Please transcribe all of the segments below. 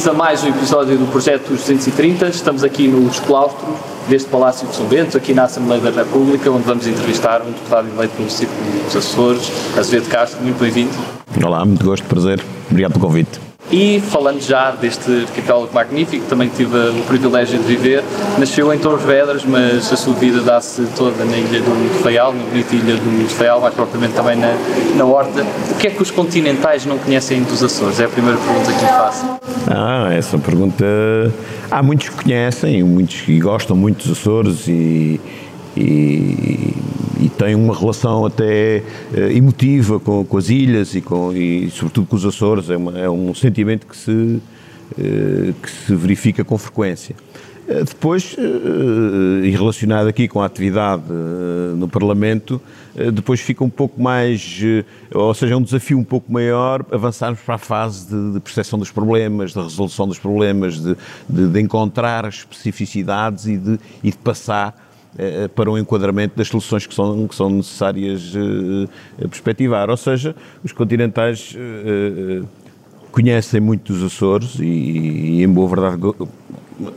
Bem-vindos a mais um episódio do Projeto 230. Estamos aqui nos claustros deste Palácio de São Bento, aqui na Assembleia da República, onde vamos entrevistar um deputado eleito pelo Círculo dos Açores, Azevedo Castro. Muito bem-vindo. Olá, muito gosto, prazer. Obrigado pelo convite. E falando já deste arquipélago magnífico, também tive o privilégio de viver, nasceu em Torres Vedras, mas a sua vida dá-se toda na ilha do Faial, na bonita ilha do Faial, mais propriamente também na, na Horta. O que é que os continentais não conhecem dos Açores? É a primeira pergunta que lhe faço. Ah, essa pergunta... Há muitos que conhecem, muitos que gostam muito dos Açores e, e tem uma relação até uh, emotiva com, com, as ilhas e, com, e sobretudo com os Açores, é, uma, é um sentimento que se, uh, que se verifica com frequência. Uh, depois, e relacionado aqui com a atividade no Parlamento, depois fica um pouco mais, ou seja, é um desafio um pouco maior avançarmos para a fase de, de percepção dos problemas, de resolução dos problemas, de, de, de encontrar especificidades e de, e de passar eh, para um enquadramento das soluções que são, que são necessárias eh, perspectivar. Ou seja, os continentais eh, conhecem muito os Açores e, e, em boa verdade,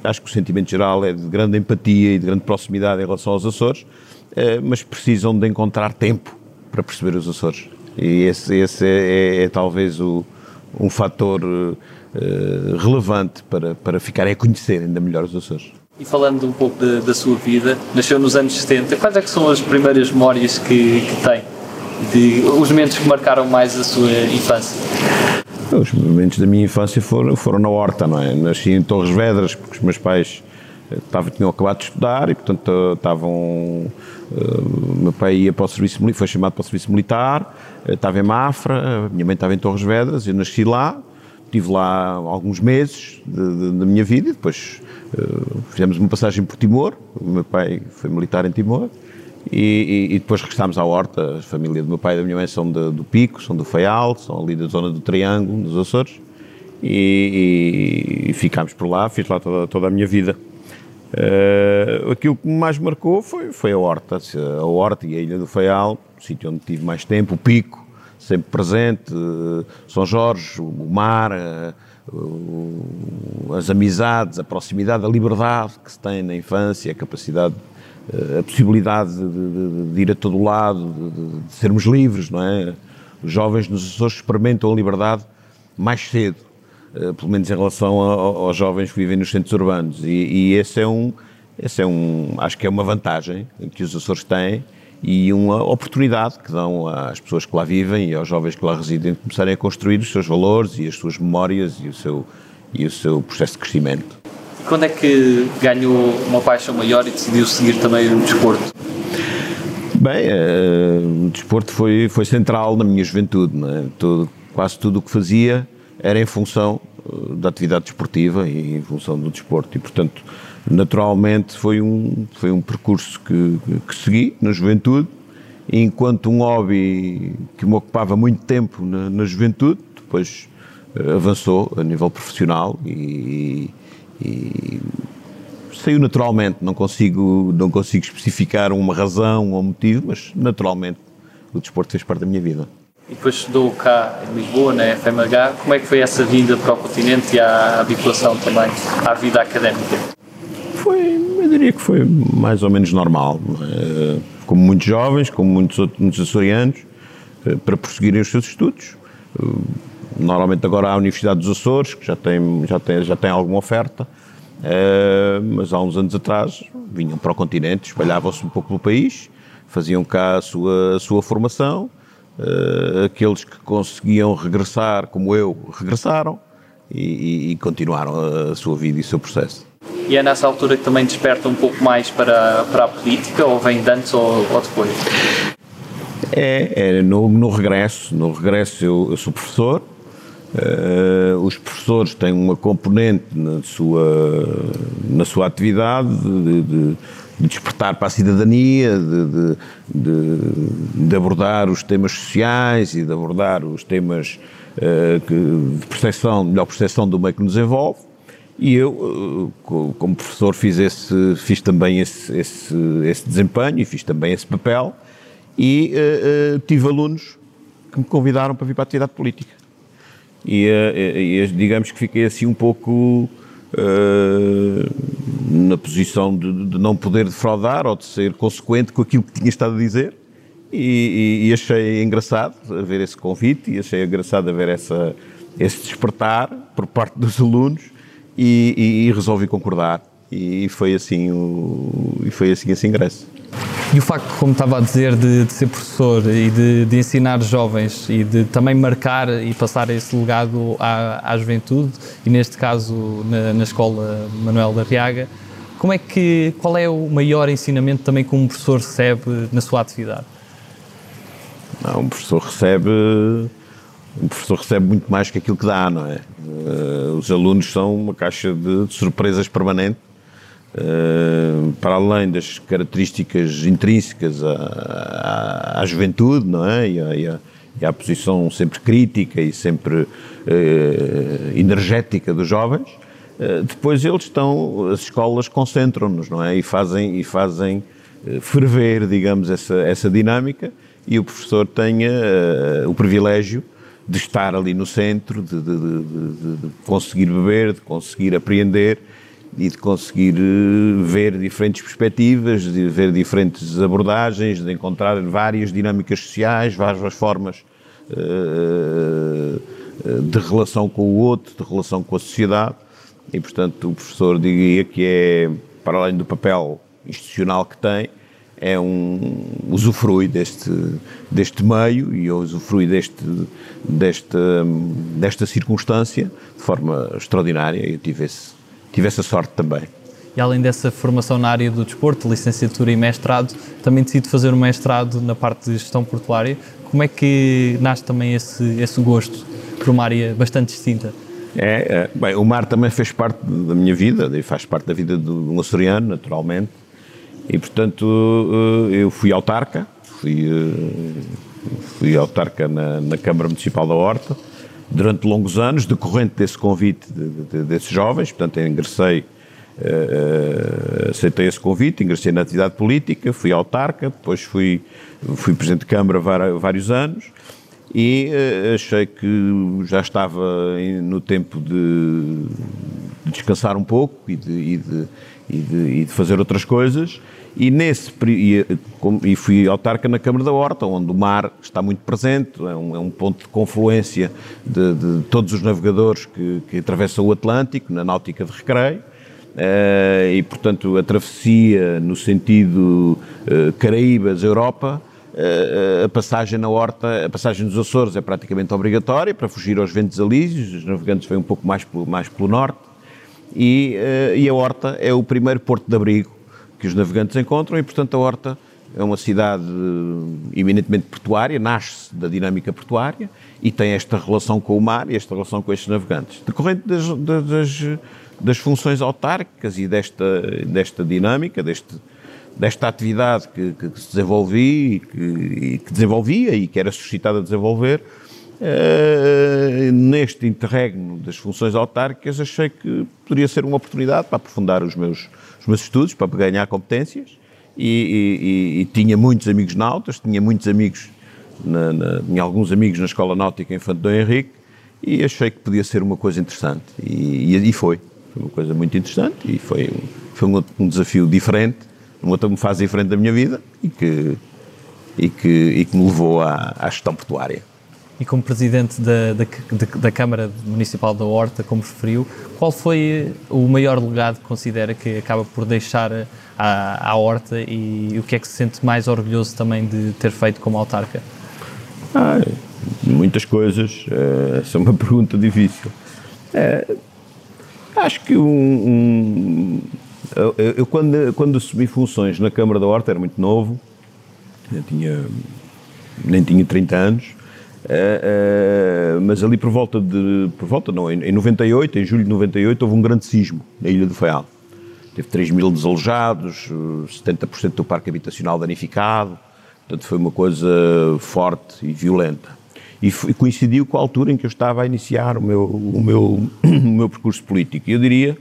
acho que o sentimento geral é de grande empatia e de grande proximidade em relação aos Açores, mas precisam de encontrar tempo para perceber os Açores. E esse, esse é, é, é talvez o, um fator relevante para, para ficarem a conhecer ainda melhor os Açores. E falando um pouco de, da sua vida, nasceu nos anos 70, quais é que são as primeiras memórias que, que tem? De, os momentos que marcaram mais a sua infância? Os momentos da minha infância foram, foram na horta, não é? Nasci em Torres Vedras, porque os meus pais estavam, eh, tinham acabado de estudar e, portanto, estavam. Uh, meu pai ia para o serviço foi chamado para o serviço militar, estava em Mafra, minha mãe estava em Torres Vedras, eu nasci lá, estive lá alguns meses da minha vida e depois fizemos uma passagem por Timor, o meu pai foi militar em Timor, e, e, e, depois regressámos à Horta, a família do meu pai e da minha mãe são de, do Pico, são do Faial, são ali da zona do Triângulo, dos Açores, e, e ficámos por lá, fiz lá toda, toda a minha vida. Uh, aquilo que mais marcou foi, foi a Horta, a Horta e a Ilha do Faial, o sítio onde tive mais tempo, o Pico, sempre presente, São Jorge, o mar, eh, as amizades, a proximidade, a liberdade que se tem na infância, a capacidade, eh, a possibilidade de, de, de ir a todo lado, de, de, sermos livres, não é? Os jovens nos Açores experimentam a liberdade mais cedo, eh, pelo menos em relação aos jovens que vivem nos centros urbanos, e, e esse é um, esse é um, acho que é uma vantagem que os Açores têm, e uma oportunidade que dão às pessoas que lá vivem e aos jovens que lá residem de começarem a construir os seus valores e as suas memórias e o seu, e o seu processo de crescimento. E quando é que ganhou uma paixão maior e decidiu seguir também o desporto? Bem, uh, o desporto foi, foi central na minha juventude. É? Todo, quase tudo o que fazia era em função uh, da atividade desportiva e em função do desporto. E, portanto, naturalmente foi um, foi um percurso que, que segui na juventude, enquanto um hobby que me ocupava muito tempo na, na juventude, depois avançou a nível profissional e, e, saiu naturalmente, não consigo, não consigo especificar uma razão ou um motivo, mas naturalmente o desporto fez parte da minha vida. E depois estudou cá em Lisboa, na FMH. Como é que foi essa vinda para o continente e à habituação também à vida académica? Foi, eu diria que foi mais ou menos normal. É? Como muitos jovens, como muitos outros muitos açorianos, é, para prosseguirem os seus estudos. Normalmente agora há a Universidade dos Açores, que já tem, já tem, já tem alguma oferta, mas há uns anos atrás vinham para o continente, espalhavam-se um pouco pelo país, faziam cá a sua, a sua formação, aqueles que conseguiam regressar, como eu, regressaram e, e continuaram a sua vida e o seu processo. E é nessa altura que também desperta um pouco mais para, para a política, ou vem de antes ou, ou depois? É, é no, no, regresso. No regresso eu, eu sou professor. Uh, os professores têm uma componente na sua, na sua atividade de, de, de despertar para a cidadania, de, de, abordar os temas sociais e de abordar os temas uh, que, de percepção, melhor percepção do meio que nos envolve. E eu, eh, como professor, fiz, esse, fiz também esse, esse, esse desempenho e fiz também esse papel e uh, uh, tive alunos que me convidaram para vir para a atividade política. E, e, digamos que fiquei assim um pouco uh, na posição de, de, não poder defraudar ou de ser consequente com aquilo que tinha estado a dizer e, e achei engraçado ver esse convite e achei engraçado ver essa, esse despertar por parte dos alunos e, resolvi concordar e foi assim o, e foi assim esse ingresso. E o facto, como estava a dizer, de, de ser professor e de, de, ensinar jovens e de também marcar e passar esse legado à, à juventude, e neste caso na, na Escola Manuel da Riaga, como é que, qual é o maior ensinamento também que um professor recebe na sua atividade? Não, um professor recebe um professor recebe muito mais que aquilo que dá, não é? Uh, os alunos são uma caixa de, de surpresas permanente eh, para além das características intrínsecas à, à, à juventude, não é? E à, e, à, e à, posição sempre crítica e sempre uh, energética dos jovens, uh, depois eles estão, as escolas concentram-nos, não é? E fazem, e fazem ferver, digamos, essa, essa dinâmica e o professor tenha o privilégio de estar ali no centro, de, de, de, de conseguir beber, de conseguir apreender e de conseguir eh, ver diferentes perspectivas, de ver diferentes abordagens, de encontrar várias dinâmicas sociais, várias formas uh, de relação com o outro, de relação com a sociedade. E, portanto, o professor diria que é, para além do papel institucional que tem, é um usufrui deste, deste meio e usufrui deste, desta, desta circunstância de forma extraordinária. Eu tive esse, tive essa sorte também. E além dessa formação na área do desporto, licenciatura e mestrado, também decidi fazer um mestrado na parte de gestão portuária. Como é que nasce também esse, esse gosto por uma área bastante distinta? É, é, bem, o mar também fez parte da minha vida, e faz parte da vida de um açoriano, naturalmente. E, portanto, eh, eu fui autarca, fui, eh, fui autarca na, na Câmara Municipal da Horta, durante longos anos, decorrente desse convite de, de, desses jovens, portanto, ingressei, uh, aceitei esse convite, ingressei na atividade política, fui autarca, depois fui, fui Presidente de Câmara vários anos e uh, achei que já estava no tempo de, de descansar um pouco e de, e de, e de fazer outras coisas e, nesse, e, e, fui autarca na Câmara da Horta, onde o mar está muito presente, é um, é um ponto de confluência de, de, todos os navegadores que, que atravessam o Atlântico, na náutica de recreio. Uh, e, portanto, a travessia no sentido uh, Caraíbas-Europa, uh, a passagem na Horta, a passagem dos Açores é praticamente obrigatória para fugir aos ventos alísios, os navegantes vêm um pouco mais pelo, mais pelo norte, e, e a Horta é o primeiro porto de abrigo que os navegantes encontram e, portanto, a Horta é uma cidade eh, eminentemente portuária, nasce da dinâmica portuária e tem esta relação com o mar e esta relação com estes navegantes. Decorrente das, das, das funções autárquicas e desta, desta dinâmica, deste, desta atividade que, que se desenvolvia e que, que, desenvolvia e que era suscitada a desenvolver, uh, neste interregno das funções autárquicas achei que poderia ser uma oportunidade para aprofundar os meus os meus estudos para ganhar competências e, e, e tinha muitos amigos nautas, tinha muitos amigos, na, na, tinha alguns amigos na Escola Náutica Infante Dom Henrique e achei que podia ser uma coisa interessante e, e foi. Foi uma coisa muito interessante e foi, foi um, um desafio diferente, uma outra fase diferente da minha vida e que, e que, e que me levou à, à gestão portuária e como presidente da, da, da, Câmara Municipal da Horta, como referiu, qual foi o maior legado que considera que acaba por deixar à, à Horta e o que é que se sente mais orgulhoso também de ter feito como autarca? Muitas coisas. Eh, essa é uma pergunta difícil. É, acho que um, um eu, eu, quando, quando assumi funções na Câmara da Horta era muito novo, tinha, nem tinha 30 anos, Uh, uh, mas ali por volta de. Por volta, não, em, em 98, em julho de 98, houve um grande sismo na Ilha do Faial. Teve 3 mil desalojados, 70% do parque habitacional danificado, portanto foi uma coisa forte e violenta. E, foi, coincidiu com a altura em que eu estava a iniciar o meu, o meu, o meu percurso político. E eu diria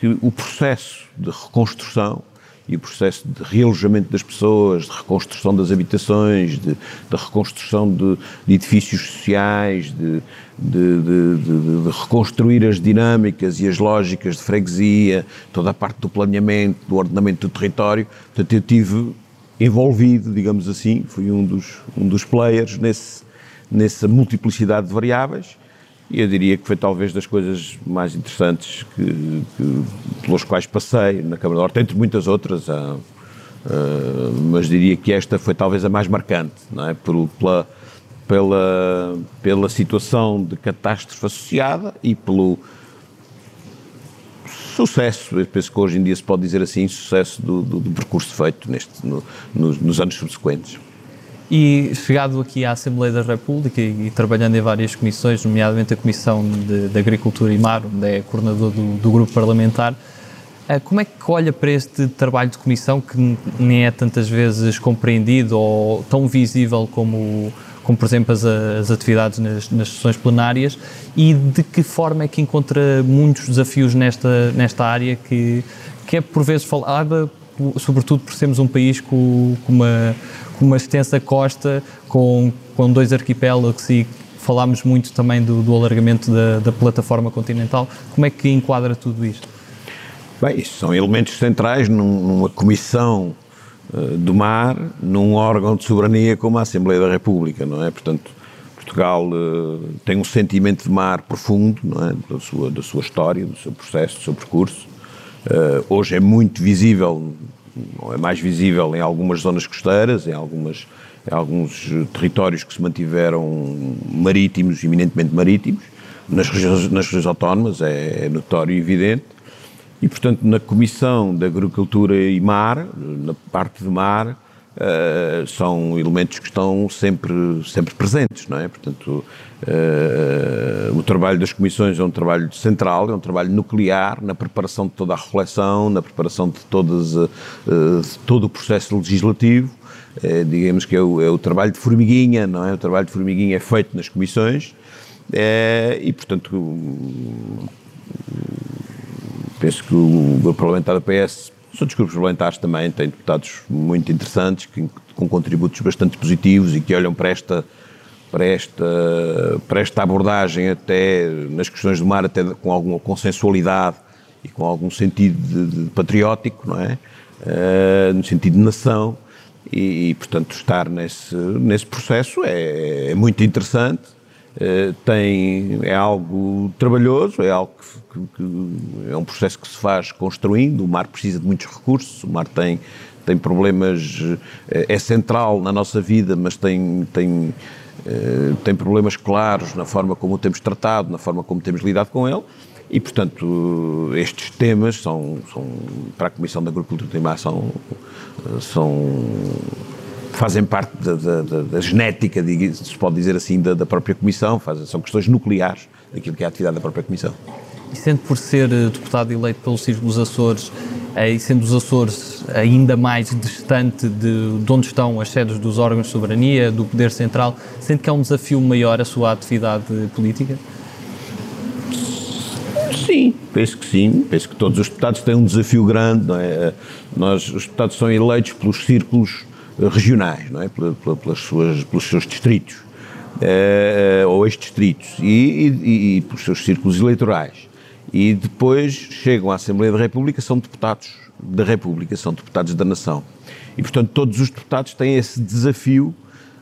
que o processo de reconstrução e o processo de realojamento das pessoas, de reconstrução das habitações, de, de reconstrução de, de, edifícios sociais, de, de, reconstruir as dinâmicas e as lógicas de freguesia, toda a parte do planeamento, do ordenamento do território. Portanto, eu tive envolvido, digamos assim, fui um dos, um dos players nesse, nessa multiplicidade de variáveis e eu diria que foi talvez das coisas mais interessantes que, que pelos quais passei na Câmara Norte, entre muitas outras, mas diria que esta foi talvez a mais marcante, não é? Por, pela, pela, pela situação de catástrofe associada e pelo sucesso, eu penso que hoje em dia se pode dizer assim, sucesso do, do, do percurso feito neste, no, nos, nos anos subsequentes. E chegado aqui à Assembleia da República e, e trabalhando em várias comissões, nomeadamente a Comissão de, de Agricultura e Mar, onde é coordenador do, do grupo parlamentar, uh, como é que olha para este trabalho de comissão que nem é tantas vezes compreendido ou tão visível como como por exemplo as, as atividades nas, nas, sessões plenárias, e de que forma é que encontra muitos desafios nesta, nesta área que, que é por vezes falada, sobretudo por sermos um país com, com, uma, com uma extensa costa, com, com dois arquipélagos e falámos muito também do, do alargamento da, da plataforma continental. Como é que enquadra tudo isto? Bem, isso são elementos centrais numa comissão eh, do mar num órgão de soberania como a Assembleia da República, não é? Portanto, Portugal uh, tem um sentimento de mar profundo, não é? Da sua, da sua história, do seu processo, do seu percurso. Uh, hoje é muito visível, é mais visível em algumas zonas costeiras, em, algumas, em alguns territórios que se mantiveram marítimos, eminentemente marítimos, nas regiões, nas regiões autónomas é, é notório e evidente. E, portanto, na Comissão de Agricultura e Mar, na parte de mar, uh, são elementos que estão sempre, sempre presentes, não é? Portanto, uh, o trabalho das comissões é um trabalho central, é um trabalho nuclear na preparação de toda a reflexão, na preparação de, todas, de todo o processo legislativo. digamos que é o, é o, trabalho de formiguinha, não é? O trabalho de formiguinha é feito nas comissões e, portanto, penso que o grupo parlamentar da PS, os outros grupos parlamentares também têm deputados muito interessantes, que, com contributos bastante positivos e que olham para esta, para esta, para esta abordagem até nas questões do mar, até com alguma consensualidade e com algum sentido de, de patriótico, não é? Uh, no sentido de nação. E, e, portanto, estar nesse, nesse processo é, é muito interessante eh, tem, é algo trabalhoso, é algo que, que, que, é um processo que se faz construindo, o mar precisa de muitos recursos, o mar tem, tem problemas, eh, é central na nossa vida, mas tem, tem, tem problemas claros na forma como o temos tratado, na forma como temos lidado com ele, e, portanto, estes temas são, são para a Comissão da Agricultura e Mar, são, são fazem parte da, da, da genética, se pode dizer assim, da, da própria Comissão, são questões nucleares daquilo que é a atividade da própria Comissão. E sendo por ser eh, deputado eleito pelos Círculos Açores, eh, e sendo os Açores ainda mais distante de, de onde estão as sedes dos órgãos de soberania, do Poder Central, sente que é um desafio maior a sua atividade política? Sim, penso que sim. Penso que todos os deputados têm um desafio grande. Não é? Nós, os deputados são eleitos pelos círculos regionais, não é? Pelas suas, pelos seus distritos, uh, ou ex-distritos, e, e, e pelos seus círculos eleitorais. E depois chegam à Assembleia da República, são deputados da República, são deputados da nação. E, portanto, todos os deputados têm esse desafio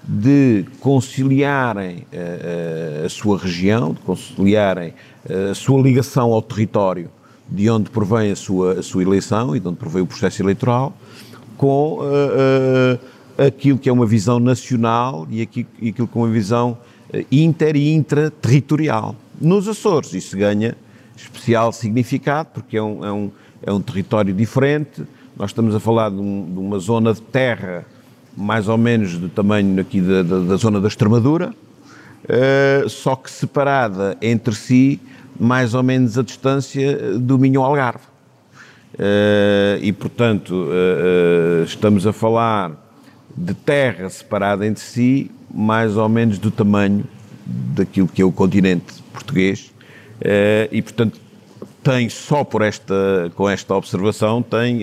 de conciliarem uh, a sua região, de conciliarem uh, a sua ligação ao território de onde provém a sua, a sua eleição e de onde provém o processo eleitoral, com uh, uh, aquilo que é uma visão nacional e aquilo, e aquilo que é uma visão inter e intraterritorial. Nos Açores isso ganha especial significado porque é um, é um, é um território diferente, nós estamos a falar de, um, de, uma zona de terra mais ou menos do tamanho aqui da, da, da zona da Extremadura, só que separada entre si mais ou menos a distância do Minho-Algarve. Uh, e, portanto, uh, uh, estamos a falar de terra separada entre si, mais ou menos do tamanho daquilo que é o continente português, e, portanto, tem só por esta, com esta observação, tem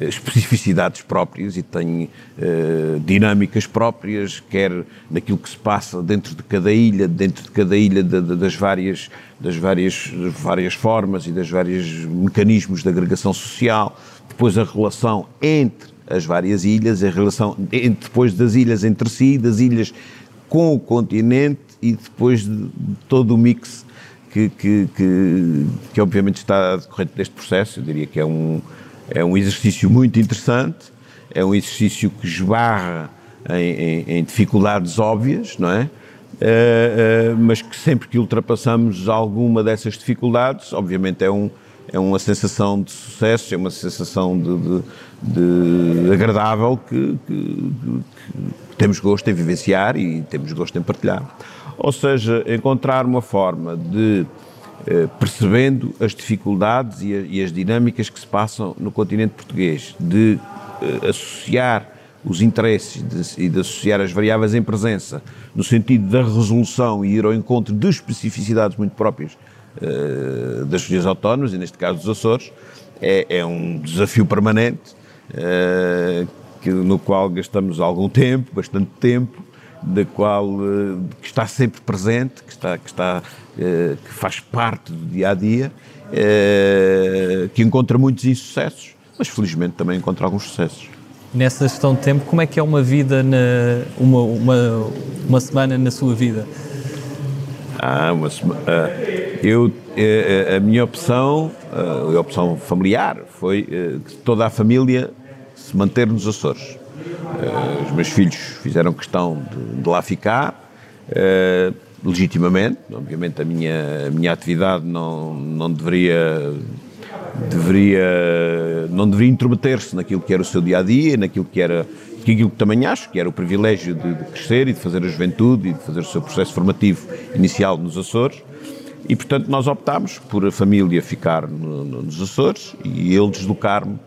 especificidades próprias e tem uh, dinâmicas próprias, quer naquilo que se passa dentro de cada ilha, dentro de cada ilha de, de, das, várias, das, várias, das várias formas e dos vários mecanismos de agregação social, depois a relação entre as várias ilhas, a relação entre, depois das ilhas entre si, das ilhas com o continente e depois de, de todo o mix que, que, que, que obviamente está decorrente deste processo, eu diria que é um é um exercício muito interessante, é um exercício que esbarra em, em, em dificuldades óbvias, não é? Uh, uh, mas que sempre que ultrapassamos alguma dessas dificuldades, obviamente é, um, é uma sensação de sucesso, é uma sensação de, de, de agradável que, que, que, temos gosto em vivenciar e temos gosto em partilhar. Ou seja, encontrar uma forma de eh, percebendo as dificuldades e, a, e, as dinâmicas que se passam no continente português, de uh, associar os interesses de, e de associar as variáveis em presença no sentido da resolução e ir ao encontro de especificidades muito próprias uh, das regiões autónomas, e neste caso dos Açores, é, é um desafio permanente que, no qual gastamos algum tempo, bastante tempo, da qual que está sempre presente, que está, que está eh, que faz parte do dia a dia, eh, que encontra muitos insucessos, mas felizmente também encontra alguns sucessos. Nessa gestão de tempo, como é que é uma vida, na, uma, uma, uma semana na sua vida? Ah, uma semana. Ah, eu, eh, a minha opção, a opção familiar, foi que toda a família se manter nos Açores. Os meus filhos fizeram questão de, de lá ficar legitimamente. Obviamente a minha, a minha atividade não, não deveria deveria não deveria intrometer-se naquilo que era o seu dia a dia, naquilo que era aquilo que também acho que era o privilégio de, de, crescer e de fazer a juventude e de fazer o seu processo formativo inicial nos Açores. E portanto nós optámos por a família ficar no, no, nos Açores e eu deslocar-me uh,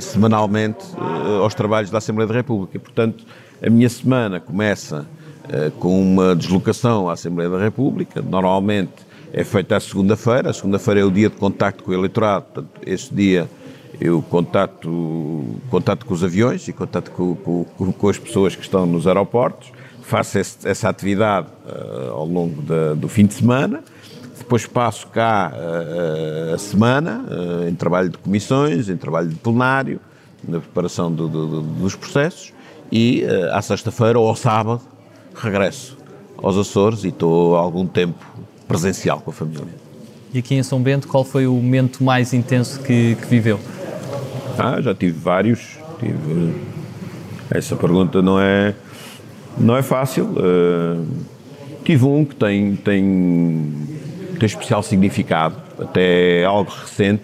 semanalmente uh, aos trabalhos da Assembleia da República. E, portanto, a minha semana começa eh, com uma deslocação à Assembleia da República. Normalmente é feita à segunda-feira. A segunda-feira é o dia de contacto com o eleitorado. Portanto, esse dia eu contato, contato com os aviões e contato com, com, com as pessoas que estão nos aeroportos. Faço esse, essa atividade uh, ao longo da, do fim de semana. Depois passo cá uh, a semana uh, em trabalho de comissões, em trabalho de plenário, na preparação do, do, dos processos. E à sexta-feira ou ao sábado regresso aos Açores e estou há algum tempo presencial com a família. E aqui em São Bento, qual foi o momento mais intenso que, que viveu? Ah, já tive vários. Tive... Essa pergunta não é, não é fácil. Uh, tive um que tem, tem, tem especial significado, até algo recente,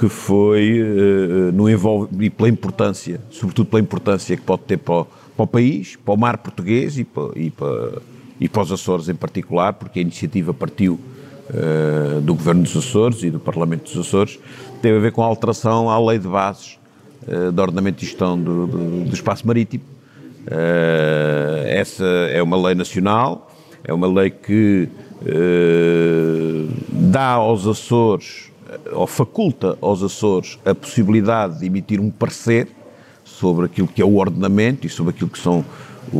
que foi uh, no envolve, e pela importância, sobretudo pela importância que pode ter para o, para o país, para o mar português e para, e para, e para os Açores em particular, porque a iniciativa partiu uh, do Governo dos Açores e do Parlamento dos Açores, teve a ver com a alteração à lei de bases uh, de ordenamento e gestão do, do, do espaço marítimo. Essa é uma lei nacional, é uma lei que dá aos Açores, ou faculta aos Açores, a possibilidade de emitir um parecer sobre aquilo que é o ordenamento e sobre aquilo que são o,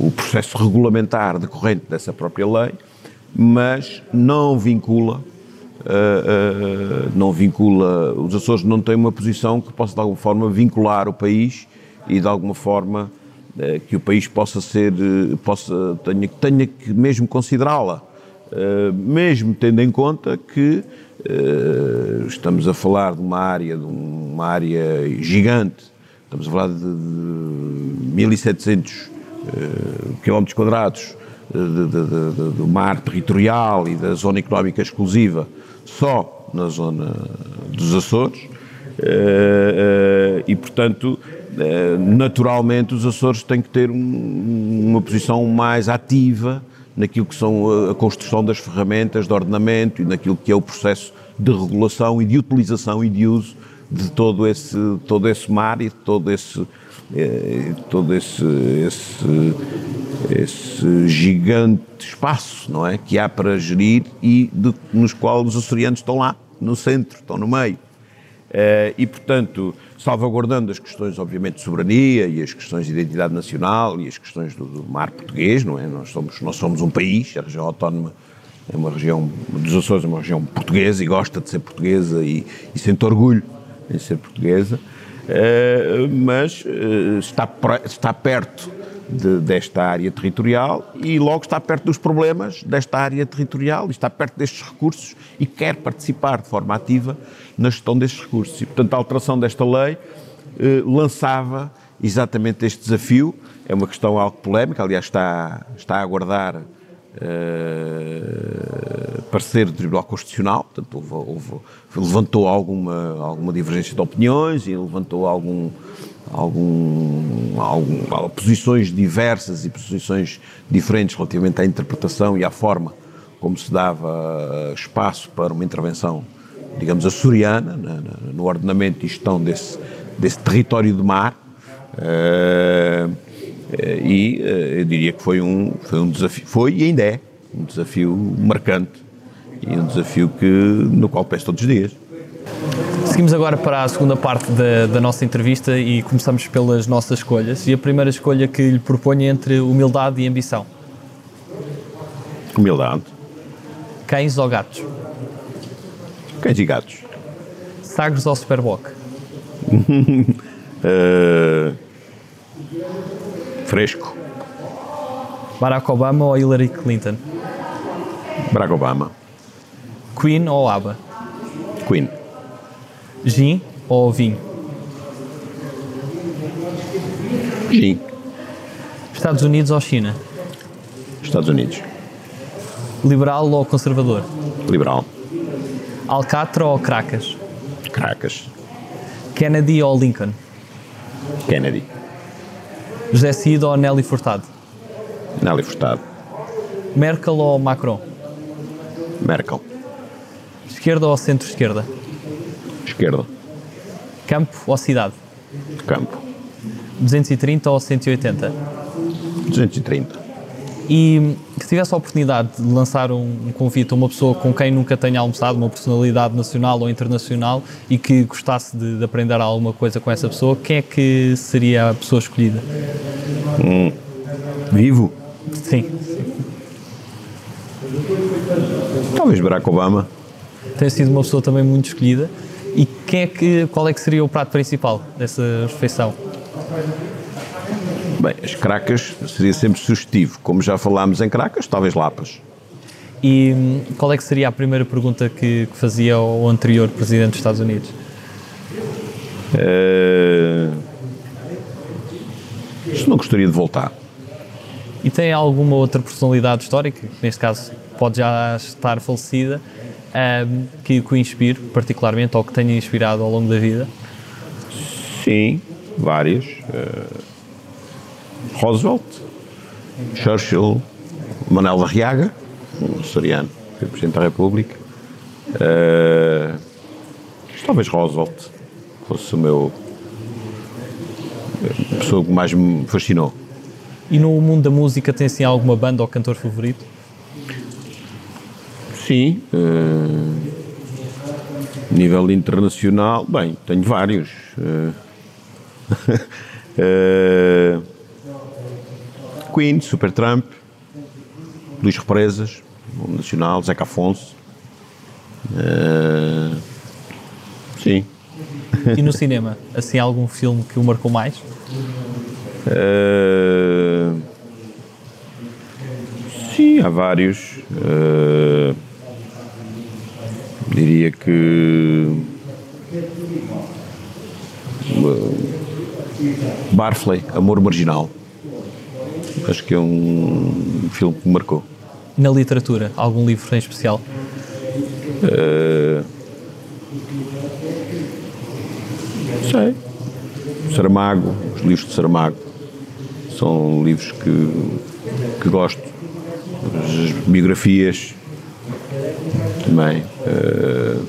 o, processo regulamentar decorrente dessa própria lei, mas não vincula Uh, uh, não vincula, os Açores não têm uma posição que possa de alguma forma vincular o país e de alguma forma que o país possa ser, possa, tenha, tenha que mesmo considerá-la, mesmo tendo em conta que estamos a falar de uma área, de uma área gigante Estamos a falar de, de 1.700 uh, km quadrados do mar territorial e da zona económica exclusiva só na zona dos Açores. E, portanto, naturalmente os Açores têm que ter um, uma posição mais ativa naquilo que são a, a construção das ferramentas de ordenamento e naquilo que é o processo de regulação e de utilização e de uso de todo esse, todo esse mar e de todo esse, eh, todo esse, esse, esse gigante espaço não é? que há para gerir e de, nos quais os açorianos estão lá, no centro, estão no meio. Uh, e, portanto, salvaguardando as questões, obviamente, de soberania e as questões de identidade nacional e as questões do, do mar português, não é? Nós somos, nós somos um país, a região autónoma é uma região, dos Açores é uma região portuguesa e gosta de ser portuguesa e, e sente orgulho em ser portuguesa, uh, mas uh, está, está perto de, desta área territorial e logo está perto dos problemas desta área territorial está perto destes recursos e quer participar de forma ativa na gestão destes recursos. E, portanto, a alteração desta lei eh, lançava exatamente este desafio. É uma questão algo polémica, aliás, está, está a aguardar eh, parecer do Tribunal Constitucional, portanto, houve, houve, levantou alguma, alguma divergência de opiniões e levantou algum, algum, algum, posições diversas e posições diferentes relativamente à interpretação e à forma como se dava espaço para uma intervenção, digamos, açoriana no ordenamento e gestão desse, desse território de mar. Uh, e uh, eu diria que foi um, foi um desafio, foi e ainda é um desafio marcante e um desafio que, no qual peço todos os dias. Seguimos agora para a segunda parte da, da, nossa entrevista e começamos pelas nossas escolhas. E a primeira escolha que lhe proponho é entre humildade e ambição. Humildade. Cães ou gatos? Cães e gatos. Sagres ou Superboc? uh, fresco. Barack Obama ou Hillary Clinton? Barack Obama. Queen ou ABBA? Queen. Gin ou vinho? Gin. Estados Unidos ou China? Estados Unidos. Liberal ou conservador? Liberal. Alcatra ou Cracas? Cracas. Kennedy ou Lincoln? Kennedy. José Cid ou Nelly Furtado? Nelly Furtado. Merkel ou Macron? Merkel. Esquerda ou centro-esquerda? Esquerda. Campo ou cidade? Campo. 230 ou 180? 230. E se tivesse a oportunidade de lançar um, um, convite a uma pessoa com quem nunca tenha almoçado, uma personalidade nacional ou internacional, e que gostasse de, de aprender alguma coisa com essa pessoa, quem é que seria a pessoa escolhida? Hum. Vivo? Sim. Talvez Barack Obama. Tem sido uma pessoa também muito escolhida. Quem é que, qual é que seria o prato principal dessa refeição? Bem, as cracas seria sempre sugestivo. Como já falámos em cracas, talvez lapas. E hum, qual é que seria a primeira pergunta que, que fazia ao anterior Presidente dos Estados Unidos? Uh... Se não gostaria de voltar. E tem alguma outra personalidade histórica, neste caso pode já estar falecida, um, que o inspire particularmente ou que tenha inspirado ao longo da vida? Sim, várias. Uh, Roosevelt, Churchill, Manuel Arriaga, um açoriano, foi Presidente da República. Uh, talvez Roosevelt fosse o meu. a pessoa que mais me fascinou. E no mundo da música tem assim alguma banda ou cantor favorito? Sim. Uh, nível internacional, bem, tenho vários. Uh, uh, Queen, Supertramp, Luís Represas, Nacional, Zeca Afonso. Uh, sim. E no cinema? Assim, algum filme que o marcou mais? Uh, sim, há vários. Uh, diria que Barfley, Amor Marginal. Acho que é um filme que me marcou. Na literatura, algum livro em especial? Uh, sei. Saramago, os livros de Saramago. São livros que, que gosto. As biografias também. Uh,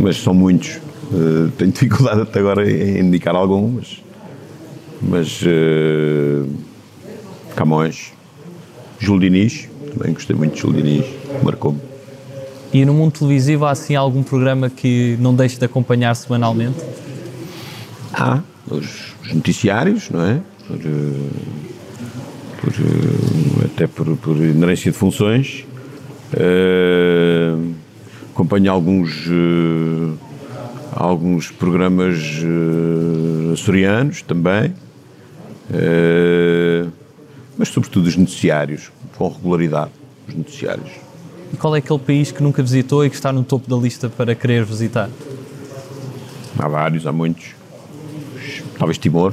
mas são muitos. Uh, tenho dificuldade até agora em indicar algum, mas. Mas. Uh, Camões. Júlio Diniz, também gostei muito de Júlio Diniz, marcou-me. E no mundo televisivo há assim algum programa que não deixe de acompanhar semanalmente? Há os, os noticiários, não é? Por, eh, por, eh, até por, por inerência de funções. Uh, acompanho alguns, uh, alguns programas uh, açorianos também, mas sobretudo os noticiários, com regularidade, os noticiários. E qual é aquele país que nunca visitou e que está no topo da lista para querer visitar? Há vários, há muitos. Talvez Timor.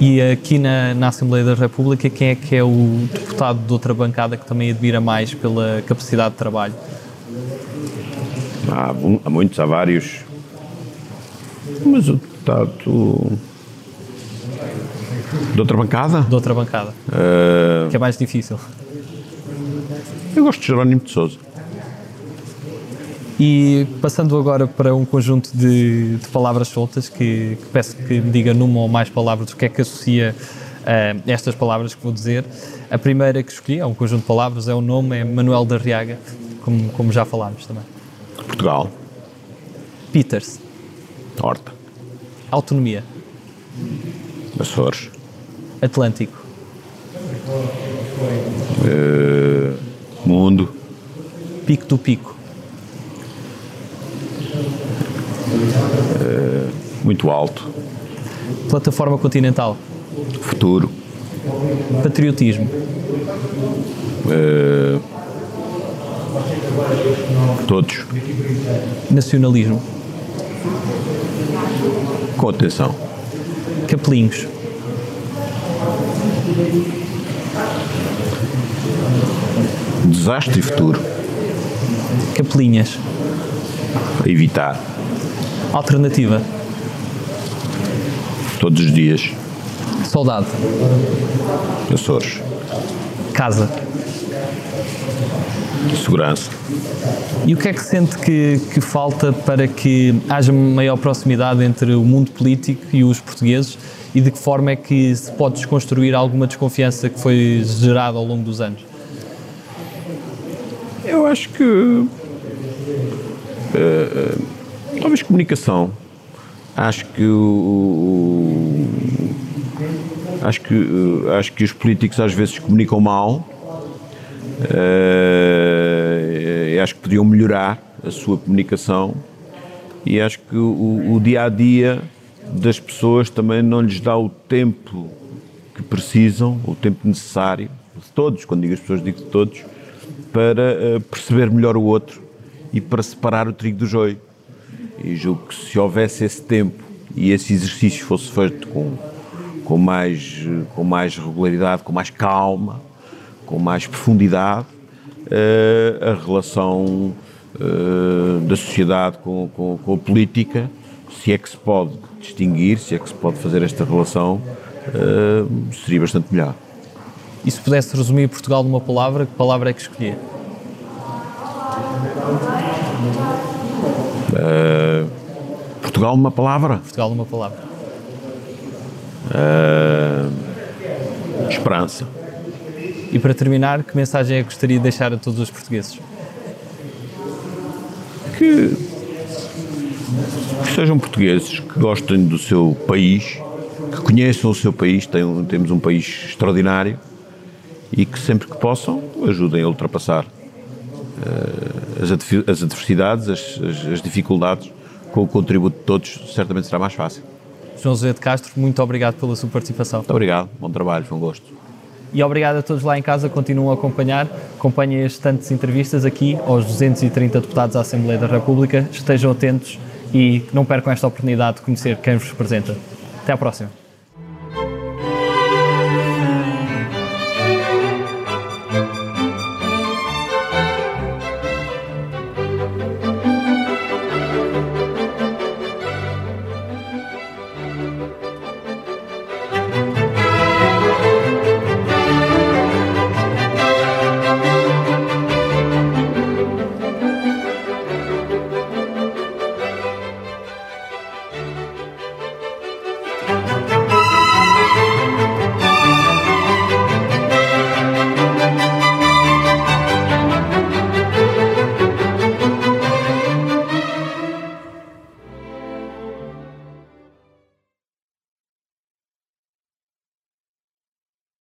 E aqui na, na, Assembleia da República, quem é que é o deputado de outra bancada que também admira mais pela capacidade de trabalho? Há, há muitos, há vários. Mas o deputado. De outra bancada? De outra bancada. Uh... Que é mais difícil. Eu gosto de Jerónimo de Souza. E passando agora para um conjunto de, de palavras soltas, que, que, peço que me diga numa ou mais palavras o que é que associa uh, estas palavras que vou dizer. A primeira que escolhi, é um conjunto de palavras, é o nome, é Manuel da Riaga, como, como já falámos também. Portugal. Peters. Horta. Autonomia. Açores. Atlântico. Uh, mundo. Pico do Pico. Muito alto. Plataforma continental. Futuro. Patriotismo. Uh, todos. Nacionalismo. Com atenção. Capelinhos. Desastre e futuro. Capelinhas. Evitar. Alternativa. Todos os dias. Soldado. Açores. Casa. Segurança. E o que é que sente que, que falta para que haja maior proximidade entre o mundo político e os portugueses e de que forma é que se pode desconstruir alguma desconfiança que foi gerada ao longo dos anos? Eu acho que. Uh, uh, talvez comunicação. Acho que o. acho que, uh, acho que os políticos às vezes comunicam mal. acho que podiam melhorar a sua comunicação e acho que o, o dia a dia das pessoas também não lhes dá o tempo que precisam, o tempo necessário, de todos, quando digo as pessoas, digo de todos, para uh, perceber melhor o outro e para separar o trigo do joio. E julgo que se houvesse esse tempo e esse exercício fosse feito com, com, mais, com mais regularidade, com mais calma, com mais profundidade, uh, a relação uh, da sociedade com, com, com, a política, se é que se pode distinguir, se é que se pode fazer esta relação, seria bastante melhor. E se pudesse resumir Portugal numa palavra, que palavra é que escolhia? Portugal numa palavra? Portugal numa palavra. Uh, esperança. E para terminar, que mensagem é que gostaria de deixar a todos os portugueses? Que, que sejam portugueses que gostem do seu país, que conheçam o seu país, tem, temos um país extraordinário e que sempre que possam ajudem a ultrapassar uh, as, adversidades, as, as, as, dificuldades, com o contributo de todos, certamente será mais fácil. João José de Castro, muito obrigado pela sua participação. Muito obrigado, bom trabalho, foi um gosto. E obrigado a todos lá em casa, continuam a acompanhar, acompanhem as tantas entrevistas aqui aos 230 deputados da Assembleia da República, estejam atentos e não percam esta oportunidade de conhecer quem vos representa. Até à próxima.